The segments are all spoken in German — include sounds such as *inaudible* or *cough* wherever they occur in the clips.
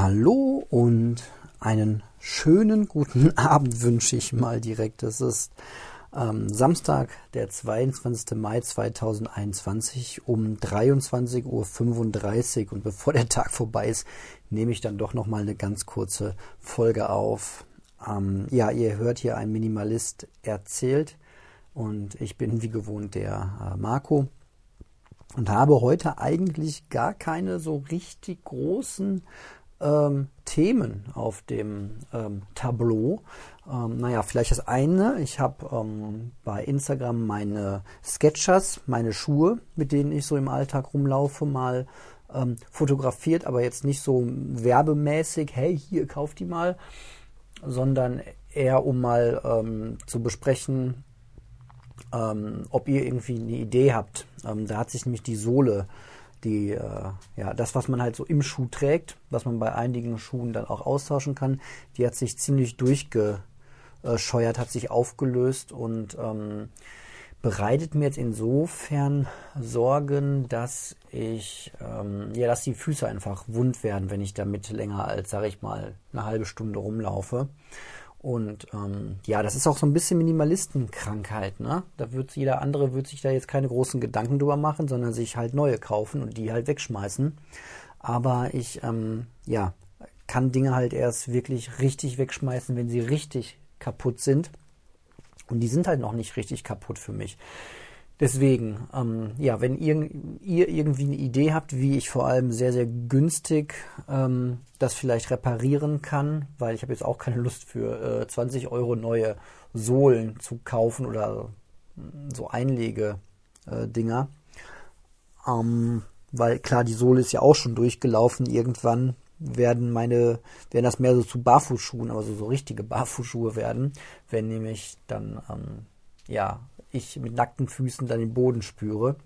Hallo und einen schönen guten *laughs* Abend wünsche ich mal direkt. Es ist ähm, Samstag, der 22. Mai 2021 um 23.35 Uhr und bevor der Tag vorbei ist, nehme ich dann doch noch mal eine ganz kurze Folge auf. Ähm, ja, ihr hört hier ein Minimalist erzählt und ich bin wie gewohnt der äh, Marco und habe heute eigentlich gar keine so richtig großen ähm, Themen auf dem ähm, Tableau. Ähm, naja, vielleicht das eine. Ich habe ähm, bei Instagram meine Sketchers, meine Schuhe, mit denen ich so im Alltag rumlaufe, mal ähm, fotografiert, aber jetzt nicht so werbemäßig, hey, hier, kauft die mal, sondern eher um mal ähm, zu besprechen, ähm, ob ihr irgendwie eine Idee habt. Da hat sich nämlich die Sohle, die, äh, ja, das, was man halt so im Schuh trägt, was man bei einigen Schuhen dann auch austauschen kann, die hat sich ziemlich durchgescheuert, hat sich aufgelöst und ähm, bereitet mir jetzt insofern Sorgen, dass ich, ähm, ja, dass die Füße einfach wund werden, wenn ich damit länger als, sag ich mal, eine halbe Stunde rumlaufe. Und ähm, ja, das ist auch so ein bisschen Minimalistenkrankheit, ne? Da wird jeder andere wird sich da jetzt keine großen Gedanken drüber machen, sondern sich halt neue kaufen und die halt wegschmeißen. Aber ich, ähm, ja, kann Dinge halt erst wirklich richtig wegschmeißen, wenn sie richtig kaputt sind. Und die sind halt noch nicht richtig kaputt für mich. Deswegen, ähm, ja, wenn ihr, ihr, irgendwie eine Idee habt, wie ich vor allem sehr, sehr günstig ähm, das vielleicht reparieren kann, weil ich habe jetzt auch keine Lust für äh, 20 Euro neue Sohlen zu kaufen oder mm, so Einlege-Dinger. Äh, ähm, weil klar, die Sohle ist ja auch schon durchgelaufen. Irgendwann werden meine, werden das mehr so zu Barfußschuhen, aber so, so richtige Barfußschuhe werden, wenn nämlich dann, ähm, ja, ich mit nackten Füßen dann den Boden spüre.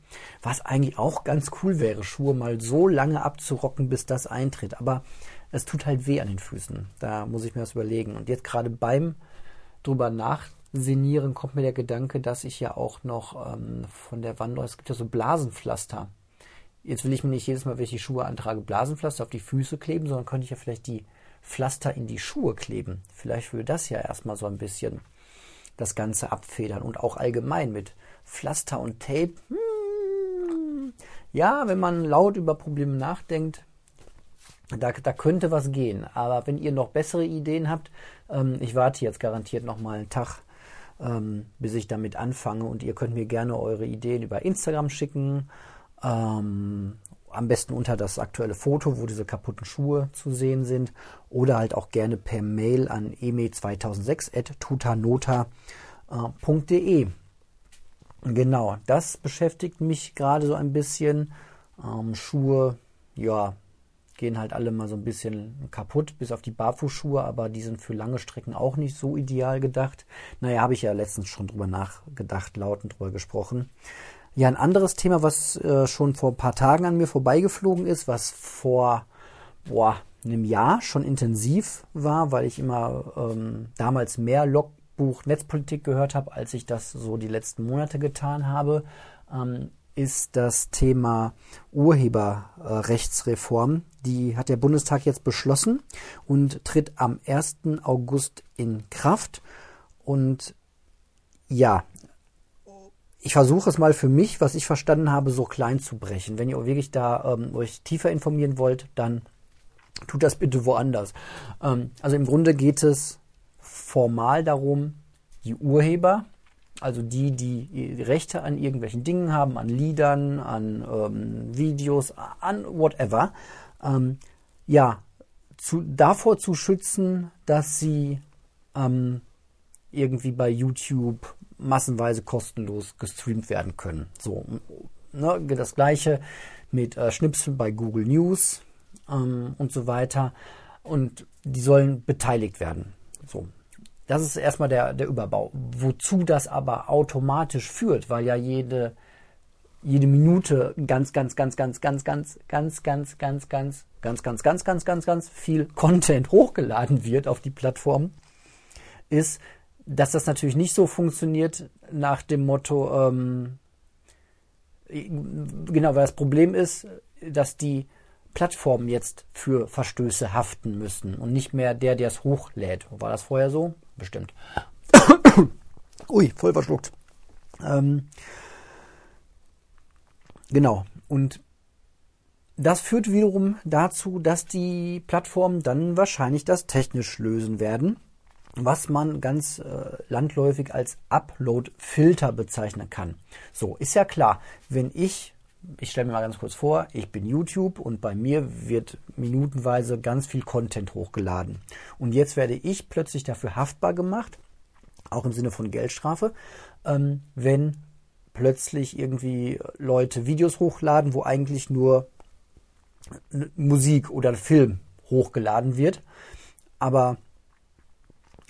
Was eigentlich auch ganz cool wäre, Schuhe mal so lange abzurocken, bis das eintritt. Aber es tut halt weh an den Füßen. Da muss ich mir das überlegen. Und jetzt gerade beim drüber nachsenieren kommt mir der Gedanke, dass ich ja auch noch ähm, von der Wanderung, es gibt ja so Blasenpflaster. Jetzt will ich mir nicht jedes Mal, wenn ich die Schuhe antrage, Blasenpflaster auf die Füße kleben, sondern könnte ich ja vielleicht die Pflaster in die Schuhe kleben. Vielleicht würde das ja erstmal so ein bisschen das Ganze abfedern und auch allgemein mit Pflaster und Tape. Hmm, ja, wenn man laut über Probleme nachdenkt, da, da könnte was gehen. Aber wenn ihr noch bessere Ideen habt, ähm, ich warte jetzt garantiert noch mal einen Tag, ähm, bis ich damit anfange. Und ihr könnt mir gerne eure Ideen über Instagram schicken. Ähm, am besten unter das aktuelle Foto, wo diese kaputten Schuhe zu sehen sind. Oder halt auch gerne per Mail an eme2006.tutanota.de. Genau, das beschäftigt mich gerade so ein bisschen. Ähm, Schuhe, ja, gehen halt alle mal so ein bisschen kaputt, bis auf die Barfußschuhe, aber die sind für lange Strecken auch nicht so ideal gedacht. Naja, habe ich ja letztens schon drüber nachgedacht, lautend drüber gesprochen. Ja, ein anderes Thema, was äh, schon vor ein paar Tagen an mir vorbeigeflogen ist, was vor boah, einem Jahr schon intensiv war, weil ich immer ähm, damals mehr Logbuch Netzpolitik gehört habe, als ich das so die letzten Monate getan habe, ähm, ist das Thema Urheberrechtsreform. Die hat der Bundestag jetzt beschlossen und tritt am 1. August in Kraft. Und ja, ich versuche es mal für mich, was ich verstanden habe, so klein zu brechen. Wenn ihr wirklich da ähm, euch tiefer informieren wollt, dann tut das bitte woanders. Ähm, also im Grunde geht es formal darum, die Urheber, also die, die Rechte an irgendwelchen Dingen haben, an Liedern, an ähm, Videos, an whatever, ähm, ja, zu, davor zu schützen, dass sie ähm, irgendwie bei YouTube massenweise kostenlos gestreamt werden können. So, ne, das gleiche mit äh, Schnipsel bei Google News ähm, und so weiter. Und die sollen beteiligt werden. So. Das ist erstmal der, der Überbau. Wozu das aber automatisch führt, weil ja jede, jede Minute ganz, ganz, ganz, ganz, ganz, ganz, ganz, ganz, ganz, ganz, ganz, ganz, ganz, ganz, ganz, ganz, ganz viel Content hochgeladen wird auf die Plattform, ist, dass das natürlich nicht so funktioniert nach dem Motto, ähm, genau, weil das Problem ist, dass die Plattformen jetzt für Verstöße haften müssen und nicht mehr der, der es hochlädt. War das vorher so? Bestimmt. *coughs* Ui, voll verschluckt. Ähm, genau. Und das führt wiederum dazu, dass die Plattformen dann wahrscheinlich das technisch lösen werden, was man ganz äh, landläufig als Upload-Filter bezeichnen kann. So, ist ja klar, wenn ich ich stelle mir mal ganz kurz vor, ich bin YouTube und bei mir wird minutenweise ganz viel Content hochgeladen. Und jetzt werde ich plötzlich dafür haftbar gemacht, auch im Sinne von Geldstrafe, ähm, wenn plötzlich irgendwie Leute Videos hochladen, wo eigentlich nur Musik oder Film hochgeladen wird, aber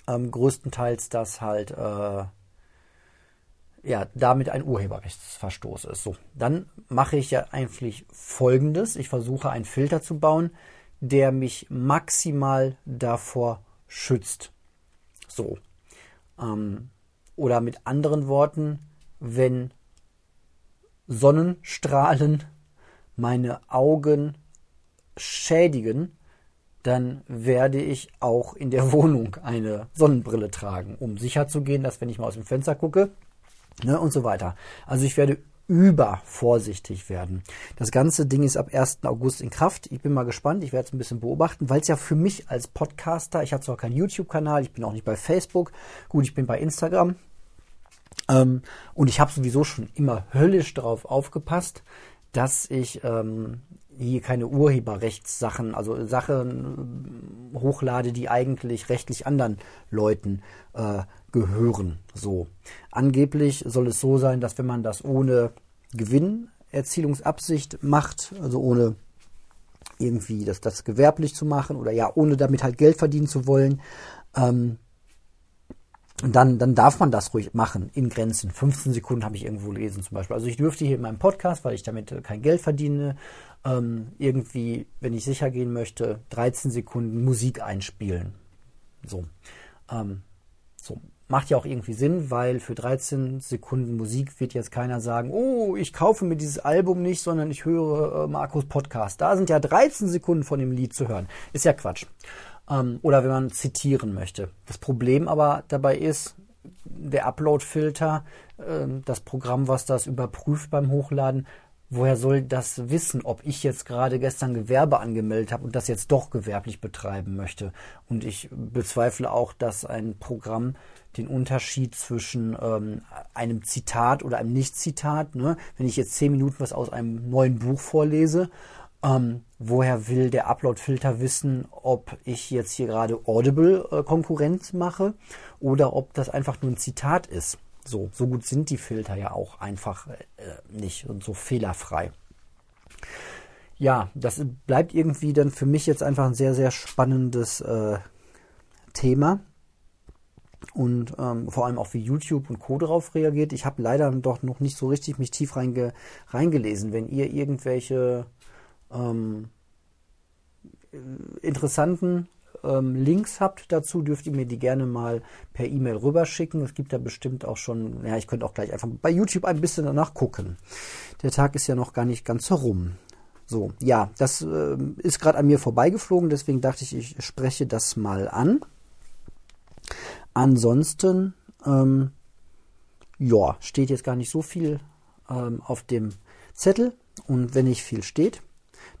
ähm, größtenteils das halt äh, ja, damit ein Urheberrechtsverstoß ist. So, dann mache ich ja eigentlich Folgendes. Ich versuche einen Filter zu bauen, der mich maximal davor schützt. So. Ähm, oder mit anderen Worten, wenn Sonnenstrahlen meine Augen schädigen, dann werde ich auch in der Wohnung eine Sonnenbrille tragen, um sicher zu gehen, dass wenn ich mal aus dem Fenster gucke, ne, und so weiter. Also ich werde übervorsichtig werden. Das ganze Ding ist ab 1. August in Kraft. Ich bin mal gespannt. Ich werde es ein bisschen beobachten, weil es ja für mich als Podcaster, ich habe zwar keinen YouTube-Kanal, ich bin auch nicht bei Facebook, gut, ich bin bei Instagram. Ähm, und ich habe sowieso schon immer höllisch darauf aufgepasst, dass ich ähm, hier keine Urheberrechtssachen, also Sachen äh, hochlade, die eigentlich rechtlich anderen Leuten äh, gehören. So. Angeblich soll es so sein, dass wenn man das ohne Gewinnerzielungsabsicht macht, also ohne irgendwie das, das gewerblich zu machen oder ja, ohne damit halt Geld verdienen zu wollen, ähm, dann, dann darf man das ruhig machen in Grenzen. 15 Sekunden habe ich irgendwo gelesen zum Beispiel. Also ich dürfte hier in meinem Podcast, weil ich damit kein Geld verdiene, ähm, irgendwie, wenn ich sicher gehen möchte, 13 Sekunden Musik einspielen. So. Ähm, so. Macht ja auch irgendwie Sinn, weil für 13 Sekunden Musik wird jetzt keiner sagen, oh, ich kaufe mir dieses Album nicht, sondern ich höre äh, Markus Podcast. Da sind ja 13 Sekunden von dem Lied zu hören. Ist ja Quatsch. Ähm, oder wenn man zitieren möchte. Das Problem aber dabei ist, der Upload-Filter, äh, das Programm, was das überprüft beim Hochladen, woher soll das wissen, ob ich jetzt gerade gestern Gewerbe angemeldet habe und das jetzt doch gewerblich betreiben möchte? Und ich bezweifle auch, dass ein Programm den Unterschied zwischen ähm, einem Zitat oder einem Nicht-Zitat, ne? wenn ich jetzt zehn Minuten was aus einem neuen Buch vorlese, ähm, woher will der Upload-Filter wissen, ob ich jetzt hier gerade Audible äh, mache oder ob das einfach nur ein Zitat ist? So, so gut sind die Filter ja auch einfach äh, nicht und so fehlerfrei. Ja, das bleibt irgendwie dann für mich jetzt einfach ein sehr, sehr spannendes äh, Thema. Und ähm, vor allem auch wie YouTube und Co. darauf reagiert. Ich habe leider doch noch nicht so richtig mich tief reinge reingelesen. Wenn ihr irgendwelche ähm, interessanten ähm, Links habt dazu, dürft ihr mir die gerne mal per E-Mail rüberschicken. Es gibt da bestimmt auch schon, ja, ich könnte auch gleich einfach bei YouTube ein bisschen danach gucken. Der Tag ist ja noch gar nicht ganz herum. So, ja, das äh, ist gerade an mir vorbeigeflogen, deswegen dachte ich, ich spreche das mal an. Ansonsten, ähm, ja, steht jetzt gar nicht so viel ähm, auf dem Zettel und wenn nicht viel steht,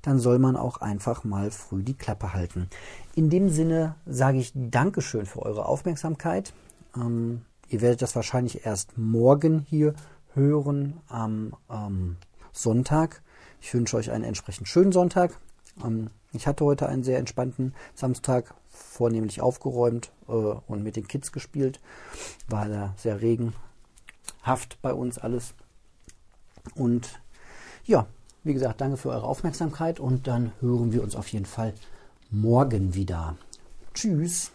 dann soll man auch einfach mal früh die Klappe halten. In dem Sinne sage ich Dankeschön für eure Aufmerksamkeit. Ähm, ihr werdet das wahrscheinlich erst morgen hier hören am ähm, Sonntag. Ich wünsche euch einen entsprechend schönen Sonntag. Ähm, ich hatte heute einen sehr entspannten Samstag, vornehmlich aufgeräumt äh, und mit den Kids gespielt. War da sehr regenhaft bei uns alles. Und ja, wie gesagt, danke für eure Aufmerksamkeit und dann hören wir uns auf jeden Fall morgen wieder. Tschüss.